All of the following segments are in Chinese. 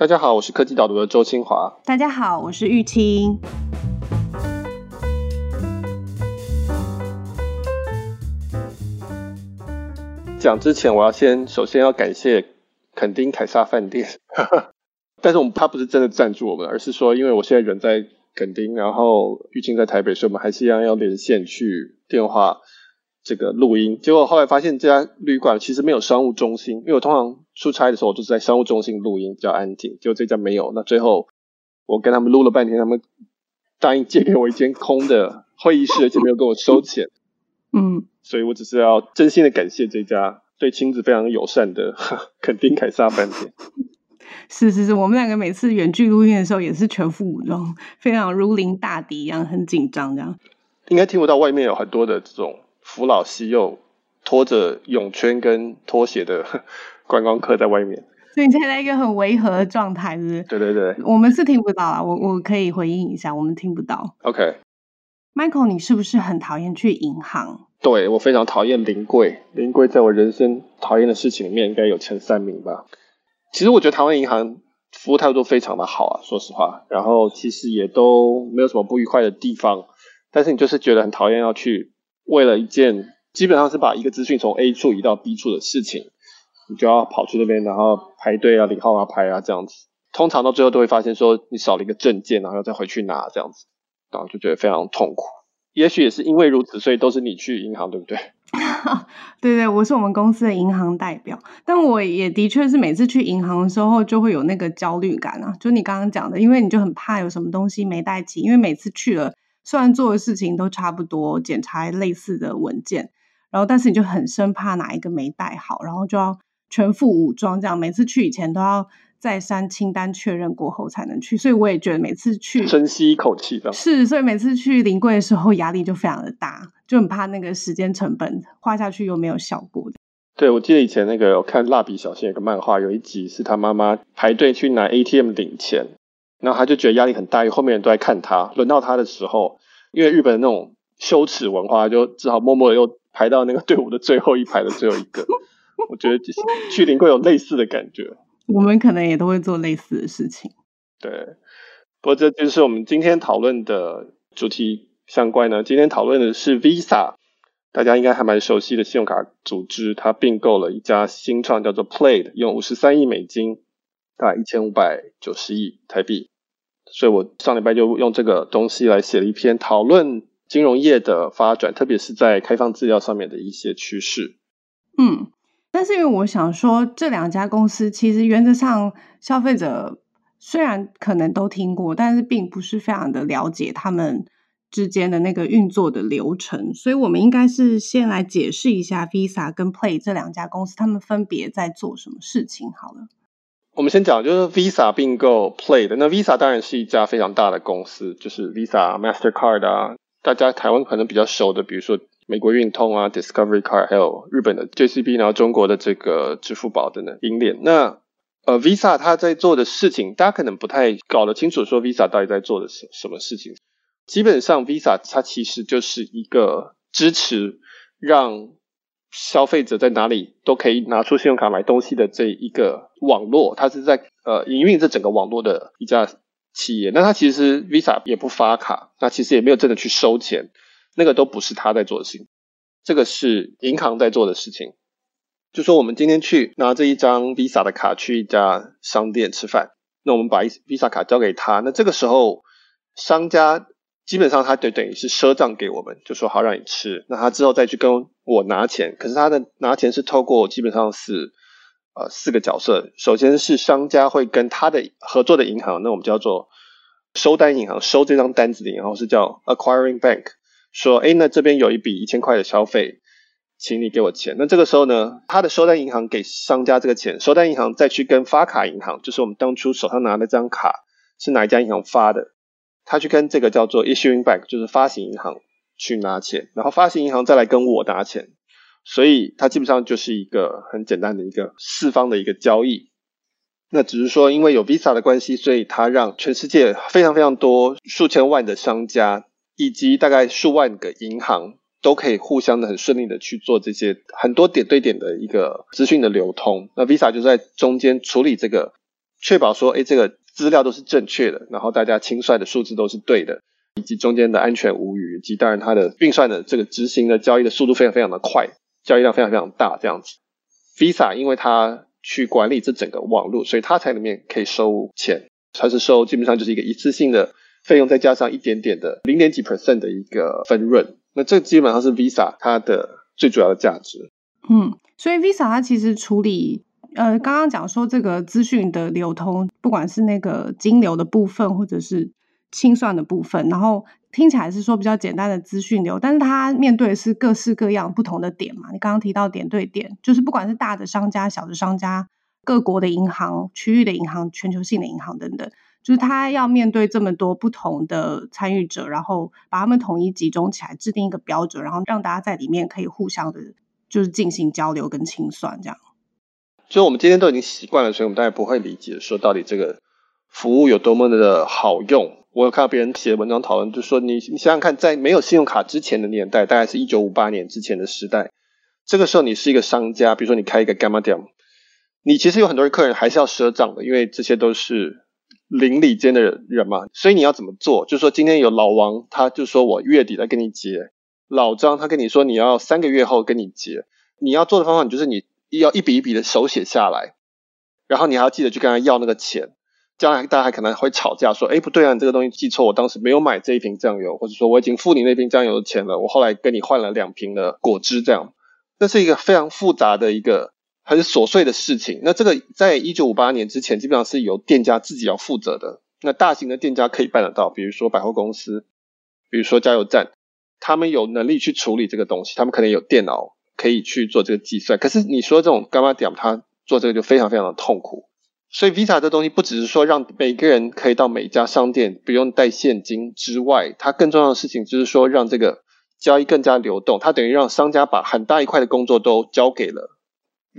大家好，我是科技导读的周清华。大家好，我是玉清。讲之前，我要先首先要感谢垦丁凯撒饭店，但是我们他不是真的赞助我们，而是说因为我现在人在垦丁，然后玉清在台北，所以我们还是一样要连线去电话。这个录音，结果后来发现这家旅馆其实没有商务中心，因为我通常出差的时候我都是在商务中心录音，比较安静。结果这家没有，那最后我跟他们录了半天，他们答应借给我一间空的会议室，而且没有跟我收钱。嗯，所以我只是要真心的感谢这家对亲子非常友善的 肯丁凯撒饭店。是是是，我们两个每次远距录音的时候也是全副武装，非常如临大敌一样，很紧张这样。应该听不到外面有很多的这种。扶老携幼、拖着泳圈跟拖鞋的观光客在外面，所以你现在在一个很违和的状态，是不是？对对对，我们是听不到啊，我我可以回应一下，我们听不到。OK，Michael，你是不是很讨厌去银行？对，我非常讨厌临柜，临柜在我人生讨厌的事情里面应该有前三名吧。其实我觉得台湾银行服务态度都非常的好啊，说实话，然后其实也都没有什么不愉快的地方，但是你就是觉得很讨厌要去。为了一件基本上是把一个资讯从 A 处移到 B 处的事情，你就要跑去那边，然后排队啊、领号码牌啊这样子。通常到最后都会发现说你少了一个证件，然后要再回去拿这样子，然后就觉得非常痛苦。也许也是因为如此，所以都是你去银行，对不对？对对，我是我们公司的银行代表，但我也的确是每次去银行的时候就会有那个焦虑感啊，就你刚刚讲的，因为你就很怕有什么东西没带齐，因为每次去了。虽然做的事情都差不多，检查类似的文件，然后但是你就很生怕哪一个没带好，然后就要全副武装，这样每次去以前都要再三清单确认过后才能去。所以我也觉得每次去深吸一口气的，是，所以每次去临柜的时候压力就非常的大，就很怕那个时间成本花下去又没有效果。对，我记得以前那个我看蜡笔小新有个漫画，有一集是他妈妈排队去拿 ATM 领钱。然后他就觉得压力很大，因为后面人都在看他。轮到他的时候，因为日本的那种羞耻文化，就只好默默的又排到那个 队伍的最后一排的最后一个。我觉得去林会有类似的感觉。我们可能也都会做类似的事情。对，不过这就是我们今天讨论的主题相关呢。今天讨论的是 Visa，大家应该还蛮熟悉的信用卡组织，它并购了一家新创叫做 Plaid，用五十三亿美金。大概一千五百九十亿台币，所以我上礼拜就用这个东西来写了一篇讨论金融业的发展，特别是在开放资料上面的一些趋势。嗯，但是因为我想说，这两家公司其实原则上消费者虽然可能都听过，但是并不是非常的了解他们之间的那个运作的流程，所以我们应该是先来解释一下 Visa 跟 Play 这两家公司，他们分别在做什么事情好了。我们先讲，就是 Visa 并购 Play 的。那 Visa 当然是一家非常大的公司，就是 Visa、Mastercard 啊，大家台湾可能比较熟的，比如说美国运通啊、Discovery Card，还有日本的 JCB，然后中国的这个支付宝等等银联。那呃，Visa 它在做的事情，大家可能不太搞得清楚，说 Visa 到底在做的什什么事情。基本上，Visa 它其实就是一个支持让消费者在哪里都可以拿出信用卡买东西的这一个网络，它是在呃营运这整个网络的一家企业。那它其实 Visa 也不发卡，那其实也没有真的去收钱，那个都不是他在做的事情，这个是银行在做的事情。就说我们今天去拿这一张 Visa 的卡去一家商店吃饭，那我们把 Visa 卡交给他，那这个时候商家。基本上他就等于是赊账给我们，就说好让你吃，那他之后再去跟我拿钱。可是他的拿钱是透过基本上是呃四个角色，首先是商家会跟他的合作的银行，那我们叫做收单银行，收这张单子的银行是叫 acquiring bank，说诶那这边有一笔一千块的消费，请你给我钱。那这个时候呢，他的收单银行给商家这个钱，收单银行再去跟发卡银行，就是我们当初手上拿的这张卡是哪一家银行发的。他去跟这个叫做 issuing bank，就是发行银行去拿钱，然后发行银行再来跟我拿钱，所以它基本上就是一个很简单的一个四方的一个交易。那只是说，因为有 Visa 的关系，所以它让全世界非常非常多数千万的商家以及大概数万个银行都可以互相的很顺利的去做这些很多点对点的一个资讯的流通。那 Visa 就在中间处理这个确保说，哎，这个资料都是正确的，然后大家清算的数字都是对的，以及中间的安全无虞，以及当然它的运算的这个执行的交易的速度非常非常的快，交易量非常非常大，这样子。Visa 因为它去管理这整个网络，所以它才里面可以收钱，它是收基本上就是一个一次性的费用，再加上一点点的零点几 percent 的一个分润。那这基本上是 Visa 它的最主要的价值。嗯，所以 Visa 它其实处理。呃，刚刚讲说这个资讯的流通，不管是那个金流的部分，或者是清算的部分，然后听起来是说比较简单的资讯流，但是它面对的是各式各样不同的点嘛。你刚刚提到点对点，就是不管是大的商家、小的商家、各国的银行、区域的银行、全球性的银行等等，就是他要面对这么多不同的参与者，然后把他们统一集中起来，制定一个标准，然后让大家在里面可以互相的，就是进行交流跟清算这样。就我们今天都已经习惯了，所以我们当然不会理解说到底这个服务有多么的好用。我有看到别人写文章讨论，就说你你想想看，在没有信用卡之前的年代，大概是一九五八年之前的时代，这个时候你是一个商家，比如说你开一个 Gamma 店，你其实有很多客人还是要赊账的，因为这些都是邻里间的人人嘛，所以你要怎么做？就是说今天有老王，他就说我月底来跟你结；老张他跟你说你要三个月后跟你结。你要做的方法，你就是你。要一笔一笔的手写下来，然后你还要记得去跟他要那个钱。将来大家还可能会吵架，说：“哎，不对啊，你这个东西记错，我当时没有买这一瓶酱油，或者说我已经付你那瓶酱油的钱了，我后来跟你换了两瓶的果汁。”这样，这是一个非常复杂的一个很琐碎的事情。那这个在一九五八年之前，基本上是由店家自己要负责的。那大型的店家可以办得到，比如说百货公司，比如说加油站，他们有能力去处理这个东西，他们可能有电脑。可以去做这个计算，可是你说这种 Gamma 点，他做这个就非常非常的痛苦。所以 Visa 这东西不只是说让每个人可以到每一家商店不用带现金之外，它更重要的事情就是说让这个交易更加流动。它等于让商家把很大一块的工作都交给了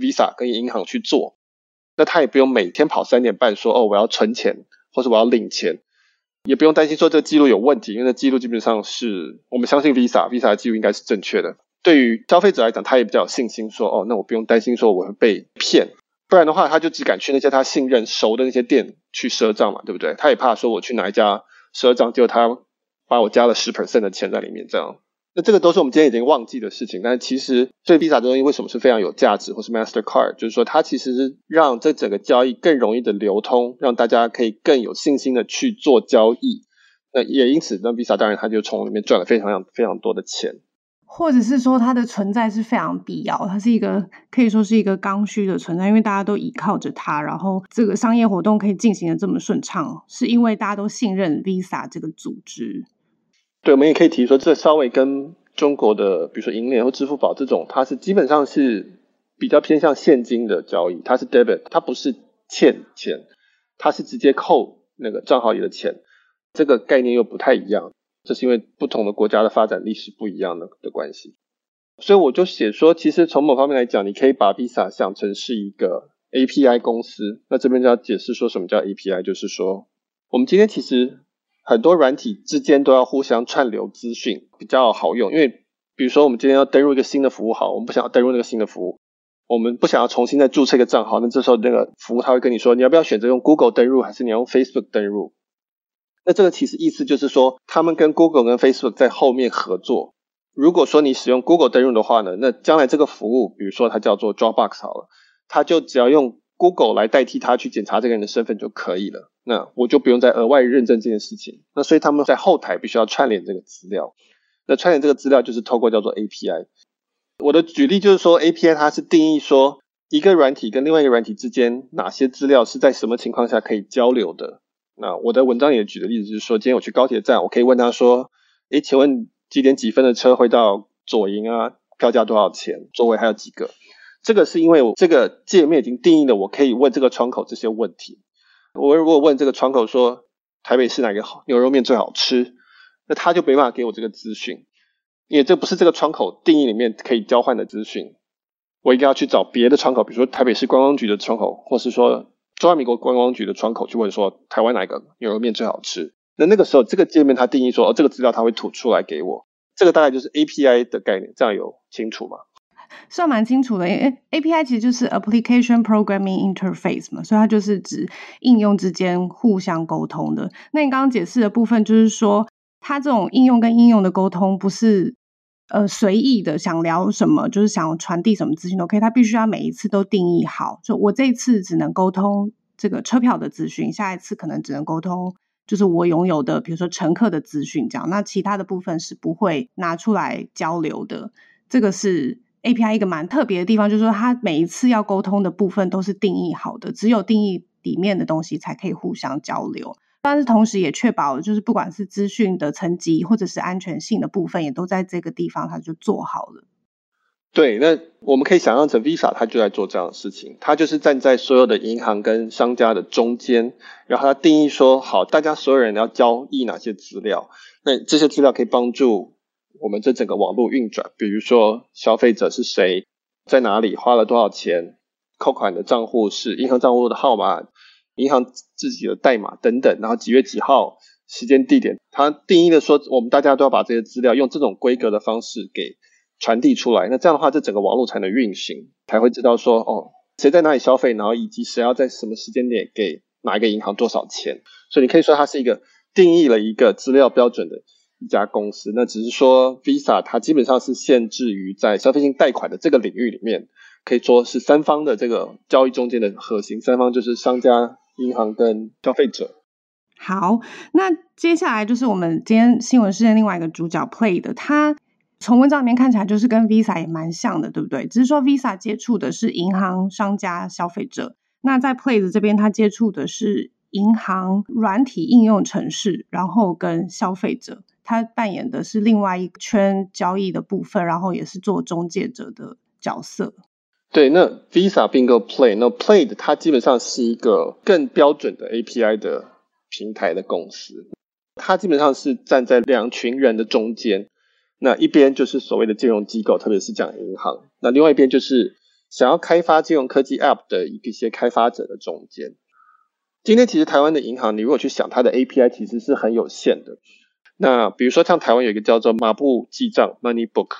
Visa 跟银行去做，那他也不用每天跑三点半说哦，我要存钱或者我要领钱，也不用担心说这个记录有问题，因为那记录基本上是我们相信 Visa，Visa 的记录应该是正确的。对于消费者来讲，他也比较有信心，说哦，那我不用担心说我会被骗，不然的话，他就只敢去那些他信任、熟的那些店去赊账嘛，对不对？他也怕说我去哪一家赊账，结果他把我加了十 percent 的钱在里面，这样。那这个都是我们今天已经忘记的事情。但是其实，所以 Visa 这东西为什么是非常有价值，或是 Mastercard，就是说它其实是让这整个交易更容易的流通，让大家可以更有信心的去做交易。那也因此，那 Visa 当然它就从里面赚了非常非常多的钱。或者是说它的存在是非常必要，它是一个可以说是一个刚需的存在，因为大家都依靠着它，然后这个商业活动可以进行的这么顺畅，是因为大家都信任 Visa 这个组织。对，我们也可以提说，这稍微跟中国的，比如说银联或支付宝这种，它是基本上是比较偏向现金的交易，它是 debit，它不是欠钱，它是直接扣那个账号里的钱，这个概念又不太一样。这是因为不同的国家的发展历史不一样的的关系，所以我就写说，其实从某方面来讲，你可以把 Visa 想成是一个 API 公司。那这边就要解释说什么叫 API，就是说，我们今天其实很多软体之间都要互相串流资讯，比较好用。因为比如说，我们今天要登入一个新的服务，好，我们不想要登入那个新的服务，我们不想要重新再注册一个账号，那这时候那个服务他会跟你说，你要不要选择用 Google 登入，还是你要用 Facebook 登入？那这个其实意思就是说，他们跟 Google 跟 Facebook 在后面合作。如果说你使用 Google 登入的话呢，那将来这个服务，比如说它叫做 Dropbox 好了，它就只要用 Google 来代替它去检查这个人的身份就可以了。那我就不用再额外认证这件事情。那所以他们在后台必须要串联这个资料。那串联这个资料就是透过叫做 API。我的举例就是说，API 它是定义说一个软体跟另外一个软体之间哪些资料是在什么情况下可以交流的。那我的文章也举的例子就是说，今天我去高铁站，我可以问他说：“诶，请问几点几分的车会到左营啊？票价多少钱？座位还有几个？”这个是因为我这个界面已经定义了，我可以问这个窗口这些问题。我如果问这个窗口说台北市哪个好牛肉面最好吃，那他就没办法给我这个资讯，因为这不是这个窗口定义里面可以交换的资讯。我应该要去找别的窗口，比如说台北市观光局的窗口，或是说。中华民国观光局的窗口去问说，台湾哪个牛肉面最好吃？那那个时候这个界面它定义说，哦，这个资料它会吐出来给我。这个大概就是 API 的概念，这样有清楚吗？算蛮清楚的。API 其实就是 Application Programming Interface 嘛，所以它就是指应用之间互相沟通的。那你刚刚解释的部分，就是说它这种应用跟应用的沟通不是呃随意的，想聊什么就是想传递什么资讯都可以，它必须要每一次都定义好。就我这一次只能沟通这个车票的资讯，下一次可能只能沟通。就是我拥有的，比如说乘客的资讯，这样，那其他的部分是不会拿出来交流的。这个是 API 一个蛮特别的地方，就是说它每一次要沟通的部分都是定义好的，只有定义里面的东西才可以互相交流。但是同时也确保，就是不管是资讯的层级或者是安全性的部分，也都在这个地方它就做好了。对，那我们可以想象成 Visa，它就在做这样的事情，它就是站在所有的银行跟商家的中间，然后它定义说，好，大家所有人要交易哪些资料，那这些资料可以帮助我们这整个网络运转，比如说消费者是谁，在哪里花了多少钱，扣款的账户是银行账户的号码，银行自己的代码等等，然后几月几号，时间地点，它定义的说，我们大家都要把这些资料用这种规格的方式给。传递出来，那这样的话，这整个网络才能运行，才会知道说，哦，谁在哪里消费，然后以及谁要在什么时间点给哪一个银行多少钱。所以你可以说它是一个定义了一个资料标准的一家公司。那只是说，Visa 它基本上是限制于在消费性贷款的这个领域里面，可以说是三方的这个交易中间的核心。三方就是商家、银行跟消费者。好，那接下来就是我们今天新闻事件另外一个主角 Play 的他。从文章里面看起来，就是跟 Visa 也蛮像的，对不对？只是说 Visa 接触的是银行、商家、消费者，那在 Plaid 这边，他接触的是银行软体应用程式，然后跟消费者，他扮演的是另外一圈交易的部分，然后也是做中介者的角色。对，那 Visa 并购 Play 那 Plaid 它基本上是一个更标准的 API 的平台的公司，它基本上是站在两群人的中间。那一边就是所谓的金融机构，特别是讲银行；那另外一边就是想要开发金融科技 App 的一些开发者的中间。今天其实台湾的银行，你如果去想它的 API，其实是很有限的。那比如说像台湾有一个叫做马布记账 （MoneyBook），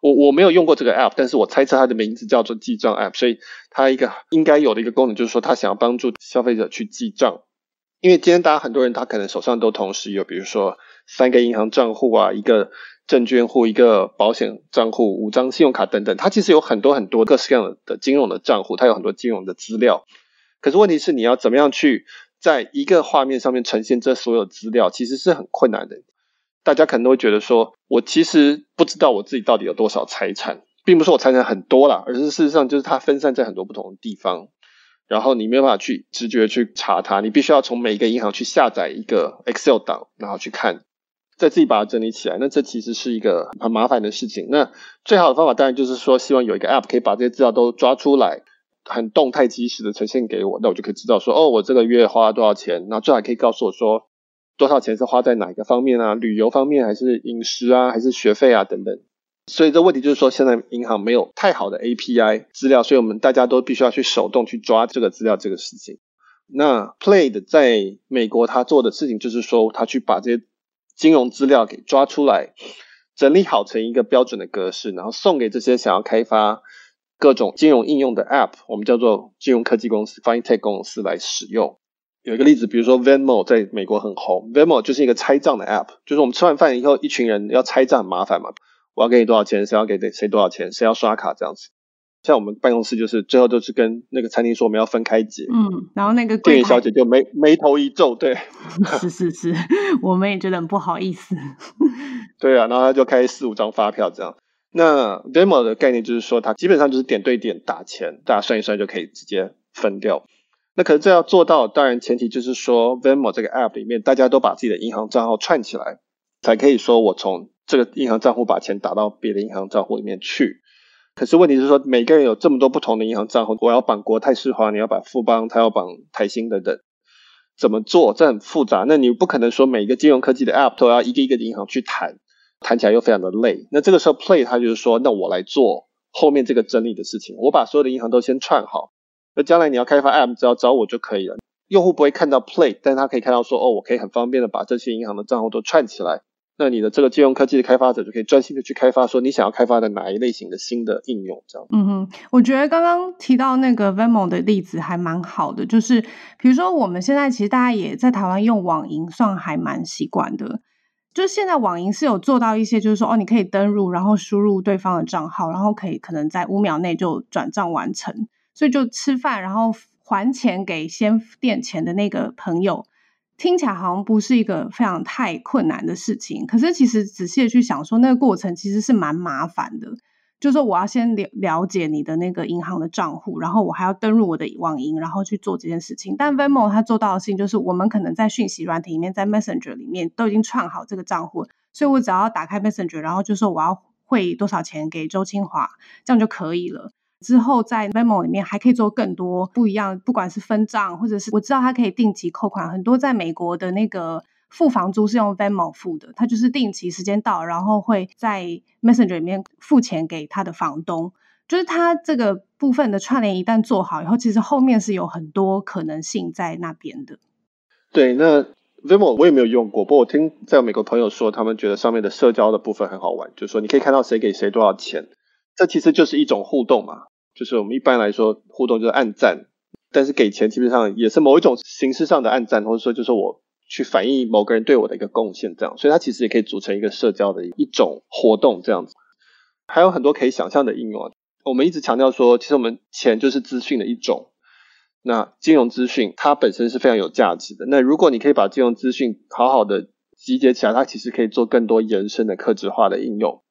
我我没有用过这个 App，但是我猜测它的名字叫做记账 App，所以它一个应该有的一个功能就是说，它想要帮助消费者去记账。因为今天大家很多人他可能手上都同时有，比如说三个银行账户啊，一个。证券户、一个保险账户、五张信用卡等等，它其实有很多很多各式各样的金融的账户，它有很多金融的资料。可是问题是，你要怎么样去在一个画面上面呈现这所有资料，其实是很困难的。大家可能都会觉得说，我其实不知道我自己到底有多少财产，并不是我财产很多啦，而是事实上就是它分散在很多不同的地方，然后你没有办法去直觉去查它，你必须要从每一个银行去下载一个 Excel 档，然后去看。再自己把它整理起来，那这其实是一个很麻烦的事情。那最好的方法当然就是说，希望有一个 App 可以把这些资料都抓出来，很动态及时的呈现给我，那我就可以知道说，哦，我这个月花了多少钱，那最好可以告诉我说，多少钱是花在哪一个方面啊，旅游方面，还是饮食啊，还是学费啊等等。所以这问题就是说，现在银行没有太好的 API 资料，所以我们大家都必须要去手动去抓这个资料这个事情。那 Plaid 在美国他做的事情就是说，他去把这些金融资料给抓出来，整理好成一个标准的格式，然后送给这些想要开发各种金融应用的 App，我们叫做金融科技公司 （FinTech 公司）来使用。有一个例子，比如说 Venmo 在美国很红，Venmo 就是一个拆账的 App，就是我们吃完饭以后，一群人要拆账很麻烦嘛，我要给你多少钱，谁要给谁多少钱，谁要刷卡这样子。像我们办公室就是最后都是跟那个餐厅说我们要分开结，嗯，然后那个店员小姐就眉眉头一皱，对，是是是，我们也觉得很不好意思，对啊，然后他就开四五张发票这样。那 Venmo 的概念就是说，它基本上就是点对点打钱，大家算一算就可以直接分掉。那可是这要做到，当然前提就是说 Venmo 这个 App 里面大家都把自己的银行账号串起来，才可以说我从这个银行账户把钱打到别的银行账户里面去。可是问题是说，每个人有这么多不同的银行账户，我要绑国泰世华，你要绑富邦，他要绑台新等等，怎么做？这很复杂。那你不可能说每一个金融科技的 App 都要一个一个银行去谈，谈起来又非常的累。那这个时候 Play 它就是说，那我来做后面这个整理的事情，我把所有的银行都先串好。那将来你要开发 App，只要找我就可以了。用户不会看到 Play，但是他可以看到说，哦，我可以很方便的把这些银行的账户都串起来。那你的这个金融科技的开发者就可以专心的去开发，说你想要开发的哪一类型的新的应用，这样。嗯哼，我觉得刚刚提到那个 Venmo 的例子还蛮好的，就是比如说我们现在其实大家也在台湾用网银，算还蛮习惯的。就是现在网银是有做到一些，就是说哦，你可以登入，然后输入对方的账号，然后可以可能在五秒内就转账完成，所以就吃饭然后还钱给先垫钱的那个朋友。听起来好像不是一个非常太困难的事情，可是其实仔细去想说，那个过程其实是蛮麻烦的。就是说我要先了了解你的那个银行的账户，然后我还要登入我的网银，然后去做这件事情。但 Venmo 它做到的事情就是，我们可能在讯息软体里面，在 Messenger 里面都已经串好这个账户，所以我只要打开 Messenger，然后就说我要汇多少钱给周清华，这样就可以了。之后在 Venmo 里面还可以做更多不一样，不管是分账，或者是我知道它可以定期扣款，很多在美国的那个付房租是用 Venmo 付的，它就是定期时间到，然后会在 Messenger 里面付钱给他的房东，就是它这个部分的串联一旦做好以后，其实后面是有很多可能性在那边的。对，那 Venmo 我也没有用过，不过我听在美国朋友说，他们觉得上面的社交的部分很好玩，就是说你可以看到谁给谁多少钱。这其实就是一种互动嘛，就是我们一般来说互动就是按赞，但是给钱基本上也是某一种形式上的按赞，或者说就是我去反映某个人对我的一个贡献这样，所以它其实也可以组成一个社交的一种活动这样子。还有很多可以想象的应用啊，我们一直强调说，其实我们钱就是资讯的一种，那金融资讯它本身是非常有价值的。那如果你可以把金融资讯好好的集结起来，它其实可以做更多延伸的客制化的应用。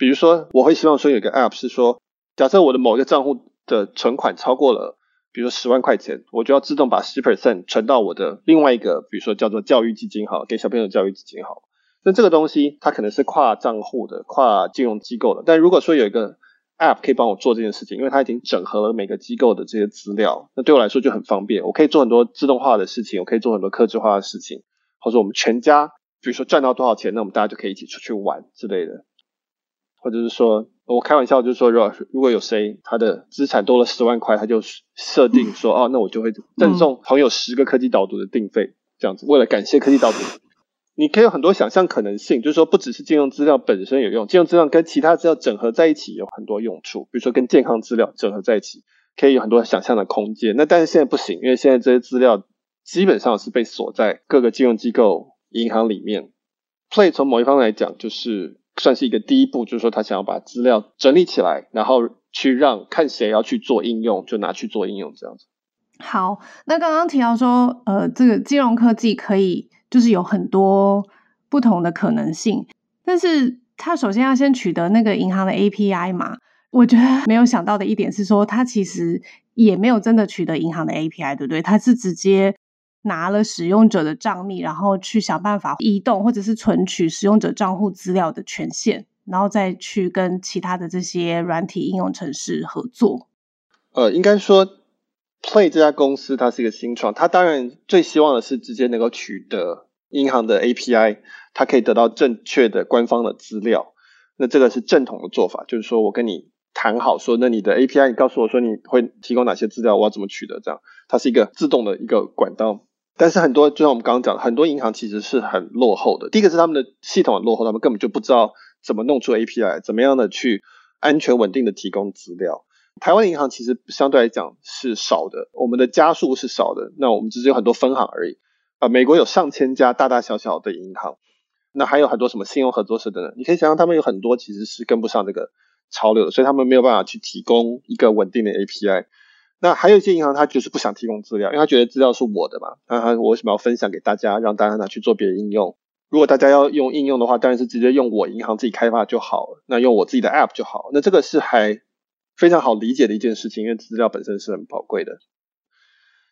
比如说，我会希望说有一个 App 是说，假设我的某一个账户的存款超过了，比如说十万块钱，我就要自动把十 percent 存到我的另外一个，比如说叫做教育基金好，给小朋友教育基金好。那这个东西它可能是跨账户的、跨金融机构的。但如果说有一个 App 可以帮我做这件事情，因为它已经整合了每个机构的这些资料，那对我来说就很方便。我可以做很多自动化的事情，我可以做很多客制化的事情，或者我们全家，比如说赚到多少钱，那我们大家就可以一起出去玩之类的。或者是说，我开玩笑，就是说，如果如果有谁他的资产多了十万块，他就设定说，哦，那我就会赠送朋友十个科技导读的定费，这样子，为了感谢科技导读，你可以有很多想象可能性，就是说，不只是金融资料本身有用，金融资料跟其他资料整合在一起有很多用处，比如说跟健康资料整合在一起，可以有很多想象的空间。那但是现在不行，因为现在这些资料基本上是被锁在各个金融机构、银行里面。Play 从某一方来讲，就是。算是一个第一步，就是说他想要把资料整理起来，然后去让看谁要去做应用，就拿去做应用这样子。好，那刚刚提到说，呃，这个金融科技可以就是有很多不同的可能性，但是他首先要先取得那个银行的 API 嘛。我觉得没有想到的一点是说，他其实也没有真的取得银行的 API，对不对？他是直接。拿了使用者的账密，然后去想办法移动或者是存取使用者账户资料的权限，然后再去跟其他的这些软体应用程式合作。呃，应该说，Play 这家公司它是一个新创，它当然最希望的是直接能够取得银行的 API，它可以得到正确的官方的资料。那这个是正统的做法，就是说我跟你谈好说，那你的 API，你告诉我说你会提供哪些资料，我要怎么取得，这样它是一个自动的一个管道。但是很多，就像我们刚刚讲的，很多银行其实是很落后的。第一个是他们的系统很落后，他们根本就不知道怎么弄出 API，怎么样的去安全稳定的提供资料。台湾银行其实相对来讲是少的，我们的家数是少的，那我们只是有很多分行而已。啊，美国有上千家大大小小的银行，那还有很多什么信用合作社等等，你可以想象他们有很多其实是跟不上这个潮流的，所以他们没有办法去提供一个稳定的 API。那还有一些银行，他就是不想提供资料，因为他觉得资料是我的嘛。那他我为什么要分享给大家，让大家拿去做别的应用？如果大家要用应用的话，当然是直接用我银行自己开发就好了。那用我自己的 App 就好。那这个是还非常好理解的一件事情，因为资料本身是很宝贵的。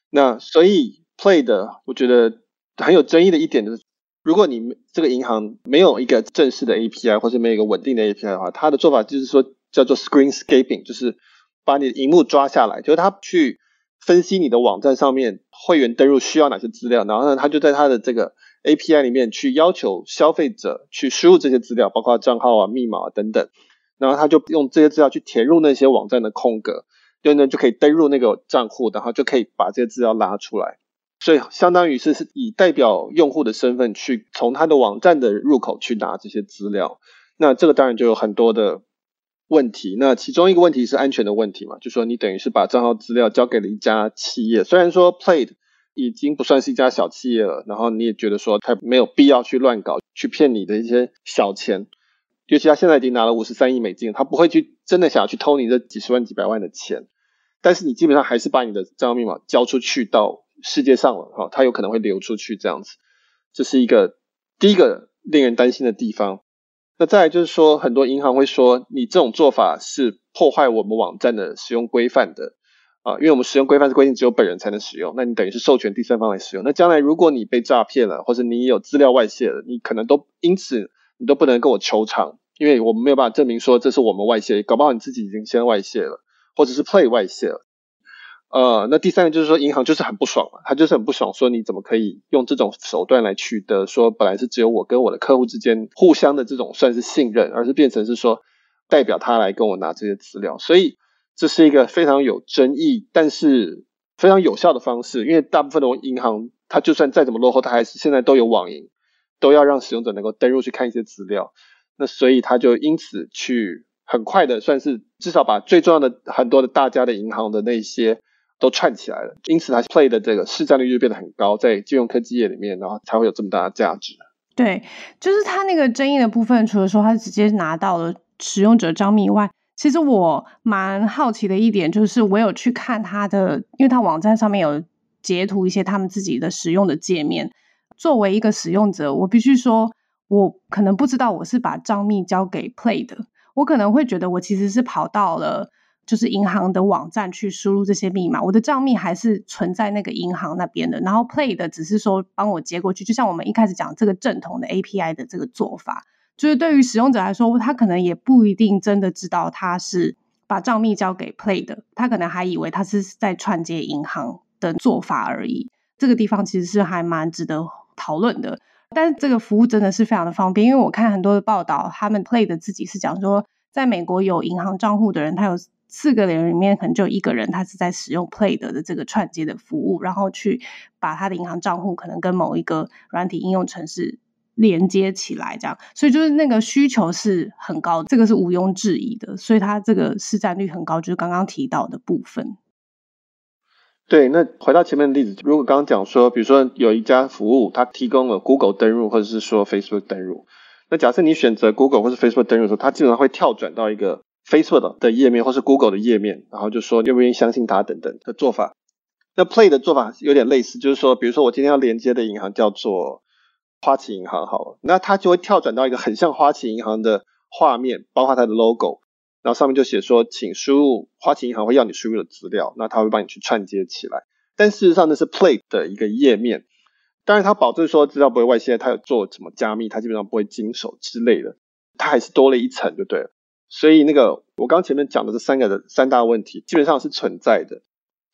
那所以 Play 的，我觉得很有争议的一点就是，如果你这个银行没有一个正式的 API，或者没有一个稳定的 API 的话，它的做法就是说叫做 Screenscaping，就是。把你的荧幕抓下来，就是他去分析你的网站上面会员登入需要哪些资料，然后呢，他就在他的这个 API 里面去要求消费者去输入这些资料，包括账号啊、密码啊等等，然后他就用这些资料去填入那些网站的空格，就呢就可以登入那个账户，然后就可以把这些资料拉出来。所以相当于是是以代表用户的身份去从他的网站的入口去拿这些资料。那这个当然就有很多的问题。那其中一个问题是安全的问题嘛，就说你等于是把账号资料交给了一家企业，虽然说 Plaid 已经不算是一家小企业了，然后你也觉得说他没有必要去乱搞，去骗你的一些小钱。尤其他现在已经拿了五十三亿美金，他不会去真的想要去偷你这几十万、几百万的钱。但是你基本上还是把你的账号密码交出去到世界上了，哈，它有可能会流出去这样子，这是一个第一个令人担心的地方。那再就是说，很多银行会说你这种做法是破坏我们网站的使用规范的啊，因为我们使用规范是规定只有本人才能使用，那你等于是授权第三方来使用。那将来如果你被诈骗了，或者你有资料外泄了，你可能都因此你都不能跟我求偿，因为我们没有办法证明说这是我们外泄，搞不好你自己已经先外泄了。或者是 Play 外泄了，呃，那第三个就是说，银行就是很不爽嘛，他就是很不爽，说你怎么可以用这种手段来取得说本来是只有我跟我的客户之间互相的这种算是信任，而是变成是说代表他来跟我拿这些资料，所以这是一个非常有争议，但是非常有效的方式，因为大部分的银行，它就算再怎么落后，它还是现在都有网银，都要让使用者能够登入去看一些资料，那所以他就因此去。很快的，算是至少把最重要的很多的大家的银行的那些都串起来了，因此它 Play 的这个市占率就变得很高，在金融科技业里面，然后才会有这么大的价值。对，就是它那个争议的部分，除了说它直接拿到了使用者账密以外，其实我蛮好奇的一点就是，我有去看它的，因为它网站上面有截图一些他们自己的使用的界面。作为一个使用者，我必须说，我可能不知道我是把账密交给 Play 的。我可能会觉得，我其实是跑到了就是银行的网站去输入这些密码，我的账密还是存在那个银行那边的。然后 Play 的只是说帮我接过去，就像我们一开始讲这个正统的 API 的这个做法，就是对于使用者来说，他可能也不一定真的知道他是把账密交给 Play 的，他可能还以为他是在串接银行的做法而已。这个地方其实是还蛮值得讨论的。但是这个服务真的是非常的方便，因为我看很多的报道，他们 Play 的自己是讲说，在美国有银行账户的人，他有四个人里面可能就一个人，他是在使用 Play 的这个串接的服务，然后去把他的银行账户可能跟某一个软体应用程式连接起来，这样，所以就是那个需求是很高的，这个是毋庸置疑的，所以它这个市占率很高，就是刚刚提到的部分。对，那回到前面的例子，如果刚刚讲说，比如说有一家服务，它提供了 Google 登入，或者是说 Facebook 登入，那假设你选择 Google 或是 Facebook 登入的时候，它基本上会跳转到一个 Facebook 的页面，或是 Google 的页面，然后就说愿不愿意相信它等等的做法。那 Play 的做法有点类似，就是说，比如说我今天要连接的银行叫做花旗银行，好了，那它就会跳转到一个很像花旗银行的画面，包括它的 logo。然后上面就写说，请输入花旗银行会要你输入的资料，那他会帮你去串接起来。但事实上那是 Play 的一个页面，当然它保证说资料不会外泄，它有做什么加密，它基本上不会经手之类的，它还是多了一层就对了。所以那个我刚前面讲的这三个的三大问题基本上是存在的，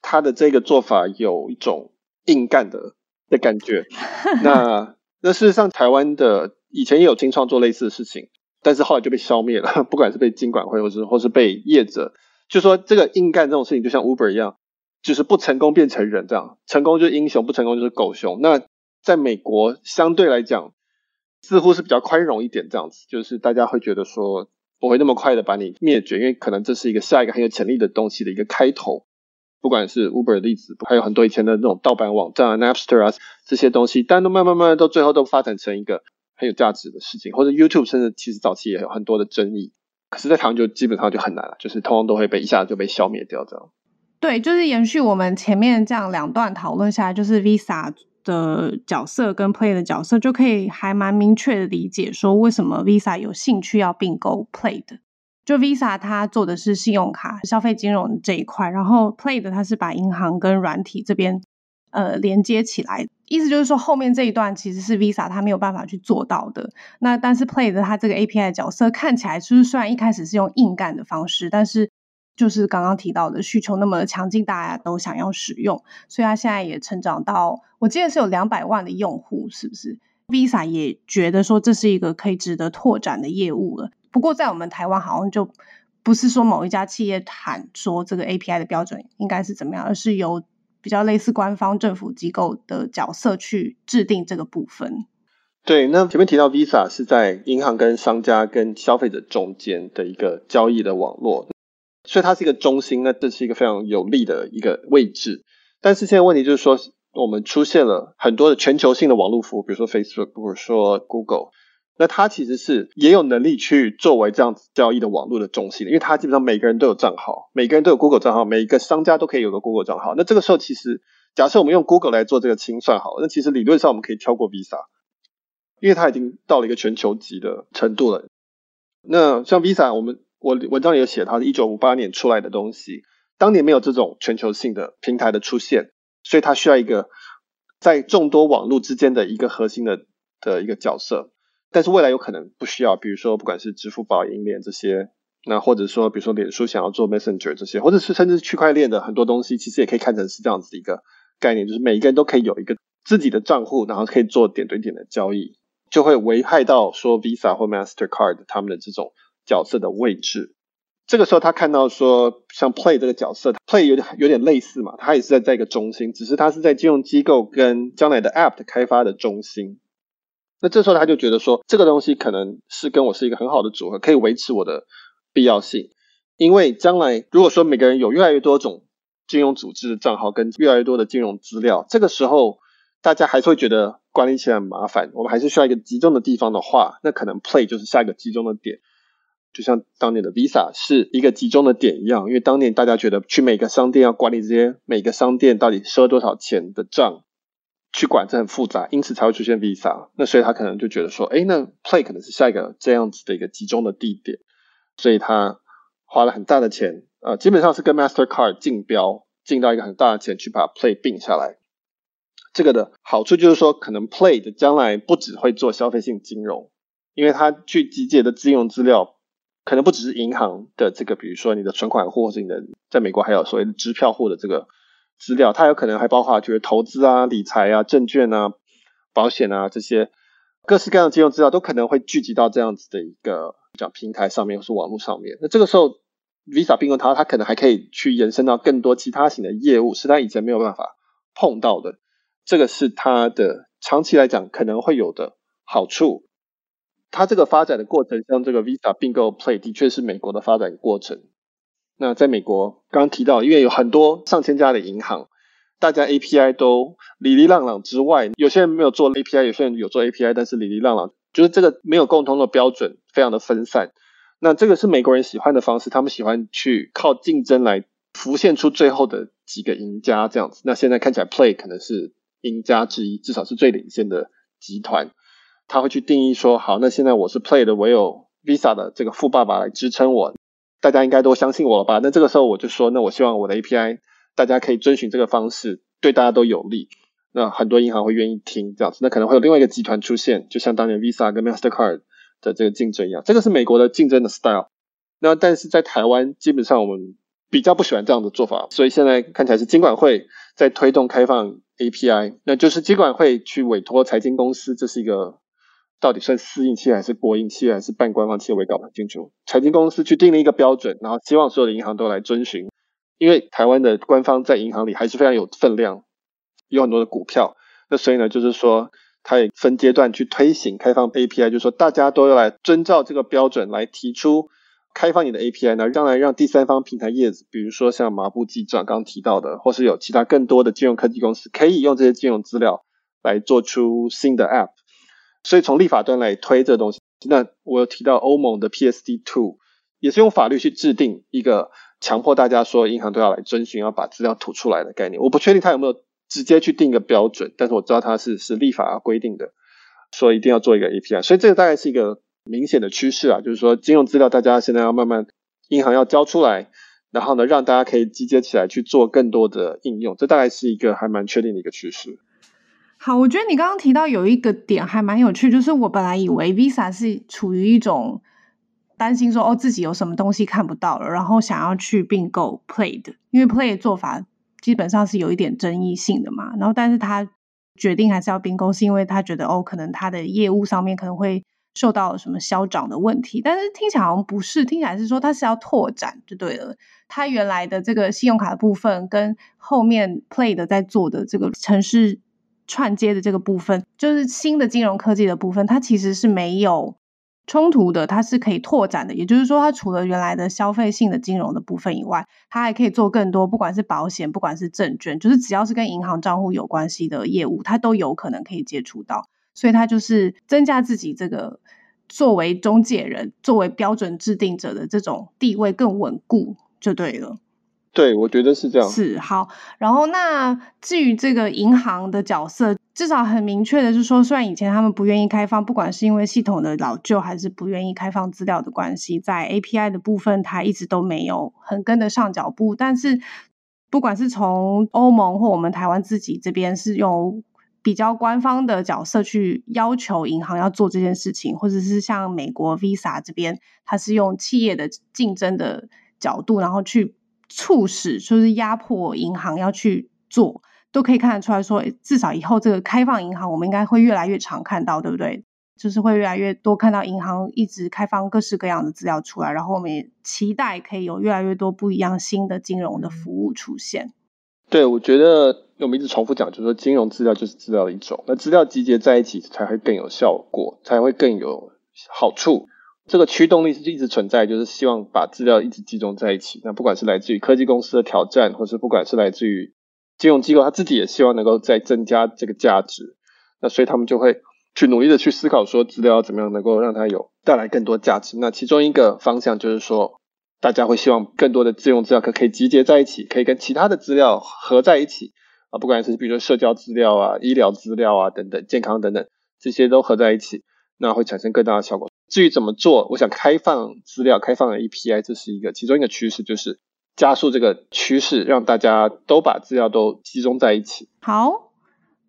他的这个做法有一种硬干的的感觉。那那事实上台湾的以前也有新创做类似的事情。但是后来就被消灭了，不管是被金管会，或是或是被业者，就说这个硬干这种事情，就像 Uber 一样，就是不成功变成人这样，成功就是英雄，不成功就是狗熊。那在美国相对来讲，似乎是比较宽容一点这样子，就是大家会觉得说不会那么快的把你灭绝，因为可能这是一个下一个很有潜力的东西的一个开头。不管是 Uber 的例子，还有很多以前的那种盗版网站啊、Napster 啊这些东西，但都慢慢慢慢到最后都发展成一个。很有价值的事情，或者 YouTube 甚至其实早期也有很多的争议，可是，在台湾就基本上就很难了，就是通通都会被一下子就被消灭掉这样。对，就是延续我们前面这样两段讨论下来，就是 Visa 的角色跟 Play 的角色，就可以还蛮明确的理解说，为什么 Visa 有兴趣要并购 Play 的。就 Visa 它做的是信用卡消费金融这一块，然后 Play 的它是把银行跟软体这边。呃，连接起来，意思就是说后面这一段其实是 Visa 它没有办法去做到的。那但是 Play 的它这个 API 的角色看起来，就是虽然一开始是用硬干的方式，但是就是刚刚提到的需求那么强劲，大家都想要使用，所以它现在也成长到，我记得是有两百万的用户，是不是？Visa 也觉得说这是一个可以值得拓展的业务了。不过在我们台湾好像就不是说某一家企业喊说这个 API 的标准应该是怎么样，而是由比较类似官方政府机构的角色去制定这个部分。对，那前面提到 Visa 是在银行跟商家跟消费者中间的一个交易的网络，所以它是一个中心，那这是一个非常有利的一个位置。但是现在问题就是说，我们出现了很多的全球性的网络服务，比如说 Facebook，比如说 Google，那它其实是也有能力去作为这样子交易的网络的中心，因为它基本上每个人都有账号，每个人都有 Google 账号，每一个商家都可以有个 Google 账号。那这个时候，其实假设我们用 Google 来做这个清算好，那其实理论上我们可以跳过 Visa。因为它已经到了一个全球级的程度了。那像 Visa，我们我文章里有写，它是一九五八年出来的东西，当年没有这种全球性的平台的出现，所以它需要一个在众多网络之间的一个核心的的一个角色。但是未来有可能不需要，比如说不管是支付宝、银联这些，那或者说比如说脸书想要做 Messenger 这些，或者是甚至区块链的很多东西，其实也可以看成是这样子的一个概念，就是每一个人都可以有一个自己的账户，然后可以做点对点的交易。就会危害到说 Visa 或 Mastercard 他们的这种角色的位置。这个时候他看到说，像 Play 这个角色，Play 有点有点类似嘛，它也是在在一个中心，只是它是在金融机构跟将来的 App 的开发的中心。那这时候他就觉得说，这个东西可能是跟我是一个很好的组合，可以维持我的必要性。因为将来如果说每个人有越来越多种金融组织的账号跟越来越多的金融资料，这个时候大家还是会觉得。管理起来很麻烦，我们还是需要一个集中的地方的话，那可能 Play 就是下一个集中的点，就像当年的 Visa 是一个集中的点一样，因为当年大家觉得去每个商店要管理这些每个商店到底收多少钱的账，去管这很复杂，因此才会出现 Visa。那所以他可能就觉得说，哎，那 Play 可能是下一个这样子的一个集中的地点，所以他花了很大的钱，呃，基本上是跟 Mastercard 竞标，进到一个很大的钱去把 Play 并下来。这个的好处就是说，可能 Play 的将来不只会做消费性金融，因为它去集结的金融资料，可能不只是银行的这个，比如说你的存款或者你的，在美国还有所谓的支票户的这个资料，它有可能还包括就是投资啊、理财啊、证券啊、保险啊这些各式各样的金融资料，都可能会聚集到这样子的一个讲平台上面或是网络上面。那这个时候，Visa 并购它，它可能还可以去延伸到更多其他型的业务，是它以前没有办法碰到的。这个是它的长期来讲可能会有的好处。它这个发展的过程，像这个 Visa 并购 Play，的确是美国的发展过程。那在美国，刚刚提到，因为有很多上千家的银行，大家 API 都里里浪浪之外，有些人没有做 API，有些人有做 API，但是里里浪浪，就是这个没有共同的标准，非常的分散。那这个是美国人喜欢的方式，他们喜欢去靠竞争来浮现出最后的几个赢家这样子。那现在看起来 Play 可能是。赢家之一，至少是最领先的集团，他会去定义说，好，那现在我是 Play 的，我有 Visa 的这个富爸爸来支撑我，大家应该都相信我了吧？那这个时候我就说，那我希望我的 API 大家可以遵循这个方式，对大家都有利。那很多银行会愿意听这样子，那可能会有另外一个集团出现，就像当年 Visa 跟 Mastercard 的这个竞争一样，这个是美国的竞争的 style。那但是在台湾，基本上我们比较不喜欢这样的做法，所以现在看起来是金管会在推动开放。API，那就是金管会去委托财经公司，这是一个到底算私营企业还是国营企业还是半官方企业，我也搞不清楚。财经公司去定了一个标准，然后希望所有的银行都来遵循。因为台湾的官方在银行里还是非常有分量，有很多的股票。那所以呢，就是说它也分阶段去推行开放 API，就是说大家都要来遵照这个标准来提出。开放你的 API 呢，将来让第三方平台业者，比如说像麻布记账刚刚提到的，或是有其他更多的金融科技公司，可以用这些金融资料来做出新的 App。所以从立法端来推这东西，那我有提到欧盟的 PSD two 也是用法律去制定一个强迫大家说银行都要来遵循，要把资料吐出来的概念。我不确定他有没有直接去定一个标准，但是我知道它是是立法要规定的，说一定要做一个 API。所以这个大概是一个。明显的趋势啊，就是说金融资料大家现在要慢慢，银行要交出来，然后呢，让大家可以集结起来去做更多的应用，这大概是一个还蛮确定的一个趋势。好，我觉得你刚刚提到有一个点还蛮有趣，就是我本来以为 Visa 是处于一种担心说哦自己有什么东西看不到了，然后想要去并购 Play 的，因为 Play 的做法基本上是有一点争议性的嘛，然后但是他决定还是要并购，是因为他觉得哦可能他的业务上面可能会。受到什么消长的问题。但是听起来好像不是，听起来是说他是要拓展就对了。他原来的这个信用卡的部分跟后面 Play 的在做的这个城市串接的这个部分，就是新的金融科技的部分，它其实是没有。冲突的，它是可以拓展的，也就是说，它除了原来的消费性的金融的部分以外，它还可以做更多，不管是保险，不管是证券，就是只要是跟银行账户有关系的业务，它都有可能可以接触到。所以，它就是增加自己这个作为中介人、作为标准制定者的这种地位更稳固，就对了。对，我觉得是这样。是好，然后那至于这个银行的角色，至少很明确的是说，虽然以前他们不愿意开放，不管是因为系统的老旧，还是不愿意开放资料的关系，在 API 的部分，它一直都没有很跟得上脚步。但是，不管是从欧盟或我们台湾自己这边，是用比较官方的角色去要求银行要做这件事情，或者是像美国 Visa 这边，它是用企业的竞争的角度，然后去。促使就是压迫银行要去做，都可以看得出来说，至少以后这个开放银行，我们应该会越来越常看到，对不对？就是会越来越多看到银行一直开放各式各样的资料出来，然后我们也期待可以有越来越多不一样新的金融的服务出现。对，我觉得我们一直重复讲，就是说金融资料就是资料的一种，那资料集结在一起才会更有效果，才会更有好处。这个驱动力是一直存在，就是希望把资料一直集中在一起。那不管是来自于科技公司的挑战，或是不管是来自于金融机构，他自己也希望能够再增加这个价值。那所以他们就会去努力的去思考，说资料要怎么样能够让它有带来更多价值。那其中一个方向就是说，大家会希望更多的自用资料可可以集结在一起，可以跟其他的资料合在一起啊，不管是比如说社交资料啊、医疗资料啊等等、健康等等，这些都合在一起，那会产生更大的效果。至于怎么做，我想开放资料、开放的 API，这是一个其中一个趋势，就是加速这个趋势，让大家都把资料都集中在一起。好，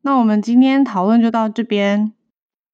那我们今天讨论就到这边。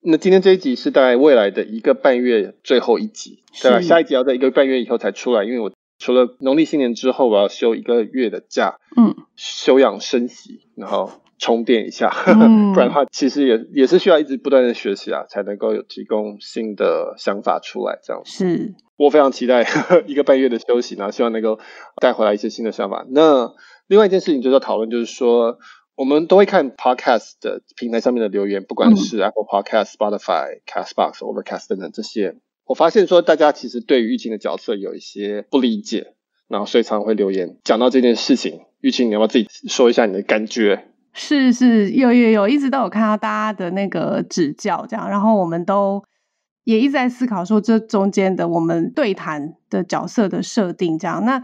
那今天这一集是大概未来的一个半月最后一集，对吧？下一集要在一个半月以后才出来，因为我除了农历新年之后，我要休一个月的假，嗯，休养生息，然后。充电一下，嗯、不然的话，其实也也是需要一直不断的学习啊，才能够有提供新的想法出来。这样是，我非常期待 一个半月的休息，然后希望能够带回来一些新的想法。那另外一件事情就是要讨论，就是说我们都会看 Podcast 的平台上面的留言，不管是 Apple Podcast、Spotify、Castbox、Overcast 等等这些，我发现说大家其实对于疫情的角色有一些不理解，然后所以常常会留言讲到这件事情。玉清，你要不要自己说一下你的感觉？是是，有有有，一直都有看到大家的那个指教，这样，然后我们都也一直在思考说，这中间的我们对谈的角色的设定，这样。那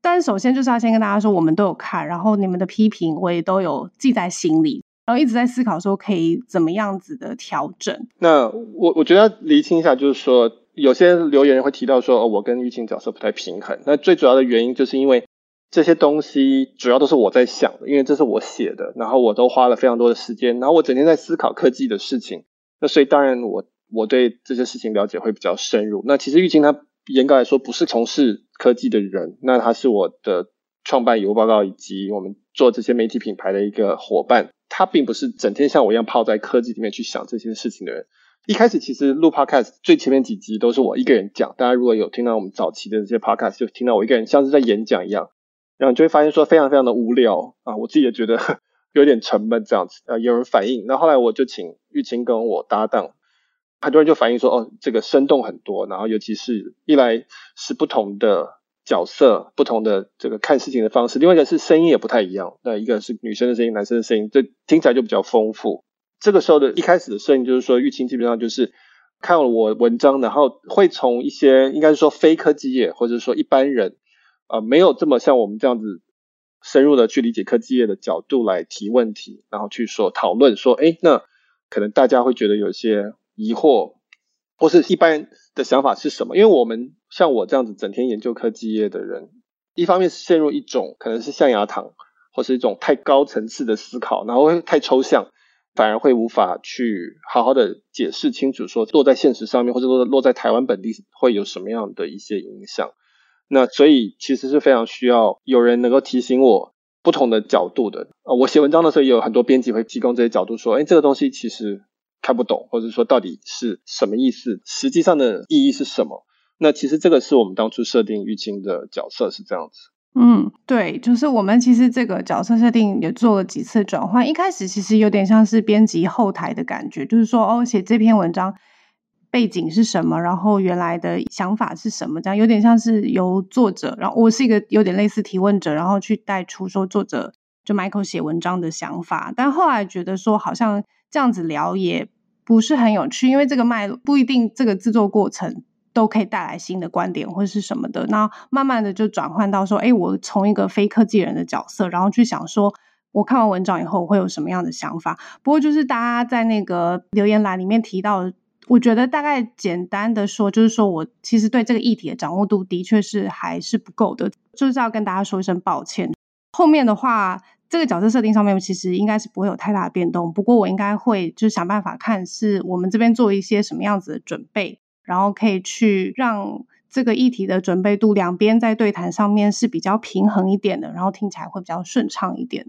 但首先就是要先跟大家说，我们都有看，然后你们的批评我也都有记在心里，然后一直在思考说可以怎么样子的调整。那我我觉得要厘清一下，就是说有些留言会提到说，哦，我跟玉清角色不太平衡。那最主要的原因就是因为。这些东西主要都是我在想的，因为这是我写的，然后我都花了非常多的时间，然后我整天在思考科技的事情，那所以当然我我对这些事情了解会比较深入。那其实玉清他严格来说不是从事科技的人，那他是我的创办有报告以及我们做这些媒体品牌的一个伙伴，他并不是整天像我一样泡在科技里面去想这些事情的人。一开始其实录 Podcast 最前面几集都是我一个人讲，大家如果有听到我们早期的这些 Podcast，就听到我一个人像是在演讲一样。然后你就会发现说非常非常的无聊啊，我自己也觉得 有点沉闷这样子啊。有人反映，那后，来我就请玉清跟我搭档，很多人就反映说哦，这个生动很多，然后尤其是一来是不同的角色，不同的这个看事情的方式，另外一个是声音也不太一样。那一个是女生的声音，男生的声音，这听起来就比较丰富。这个时候的一开始的声音就是说，玉清基本上就是看了我文章，然后会从一些应该是说非科技业或者说一般人。呃，没有这么像我们这样子深入的去理解科技业的角度来提问题，然后去说讨论说，哎，那可能大家会觉得有些疑惑，或是一般的想法是什么？因为我们像我这样子整天研究科技业的人，一方面是陷入一种可能是象牙塔，或是一种太高层次的思考，然后太抽象，反而会无法去好好的解释清楚，说落在现实上面，或者落落在台湾本地会有什么样的一些影响。那所以其实是非常需要有人能够提醒我不同的角度的。呃，我写文章的时候也有很多编辑会提供这些角度，说，哎，这个东西其实看不懂，或者说到底是什么意思，实际上的意义是什么？那其实这个是我们当初设定玉清的角色是这样子。嗯，对，就是我们其实这个角色设定也做了几次转换。一开始其实有点像是编辑后台的感觉，就是说哦，写这篇文章背景是什么，然后原来的想法是什么，这样有点像是由作者，然后我是一个有点类似提问者，然后去带出说作者就 Michael 写文章的想法。但后来觉得说好像这样子聊也不是很有趣，因为这个脉络不一定这个制作过程。都可以带来新的观点或是什么的，那慢慢的就转换到说，哎，我从一个非科技人的角色，然后去想说，我看完文章以后我会有什么样的想法。不过就是大家在那个留言栏里面提到，我觉得大概简单的说，就是说我其实对这个议题的掌握度的确是还是不够的，就是要跟大家说一声抱歉。后面的话，这个角色设定上面其实应该是不会有太大的变动，不过我应该会就是想办法看是我们这边做一些什么样子的准备。然后可以去让这个议题的准备度，两边在对谈上面是比较平衡一点的，然后听起来会比较顺畅一点。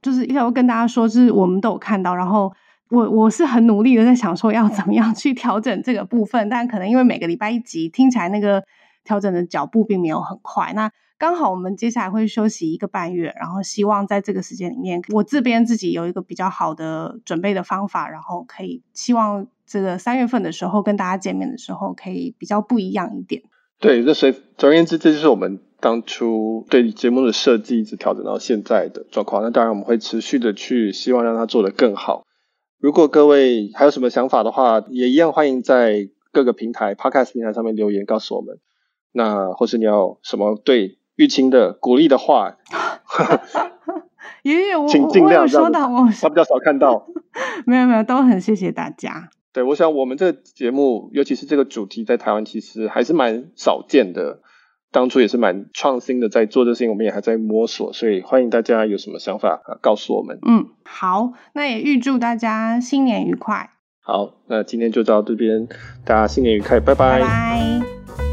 就是要跟大家说，是我们都有看到，然后我我是很努力的在想说要怎么样去调整这个部分，但可能因为每个礼拜一集，听起来那个调整的脚步并没有很快。那刚好我们接下来会休息一个半月，然后希望在这个时间里面，我这边自己有一个比较好的准备的方法，然后可以希望。这个三月份的时候跟大家见面的时候，可以比较不一样一点。对，那所以总而言之，这就是我们当初对节目的设计，一直调整到现在的状况。那当然，我们会持续的去希望让它做得更好。如果各位还有什么想法的话，也一样欢迎在各个平台 Podcast 平台上面留言告诉我们。那或是你要什么对玉清的鼓励的话，也有，请尽量说到，我比较少看到。没有没有，都很谢谢大家。对，我想我们这个节目，尤其是这个主题，在台湾其实还是蛮少见的。当初也是蛮创新的，在做这事情，我们也还在摸索，所以欢迎大家有什么想法啊，告诉我们。嗯，好，那也预祝大家新年愉快。好，那今天就到这边，大家新年愉快，拜拜。拜拜。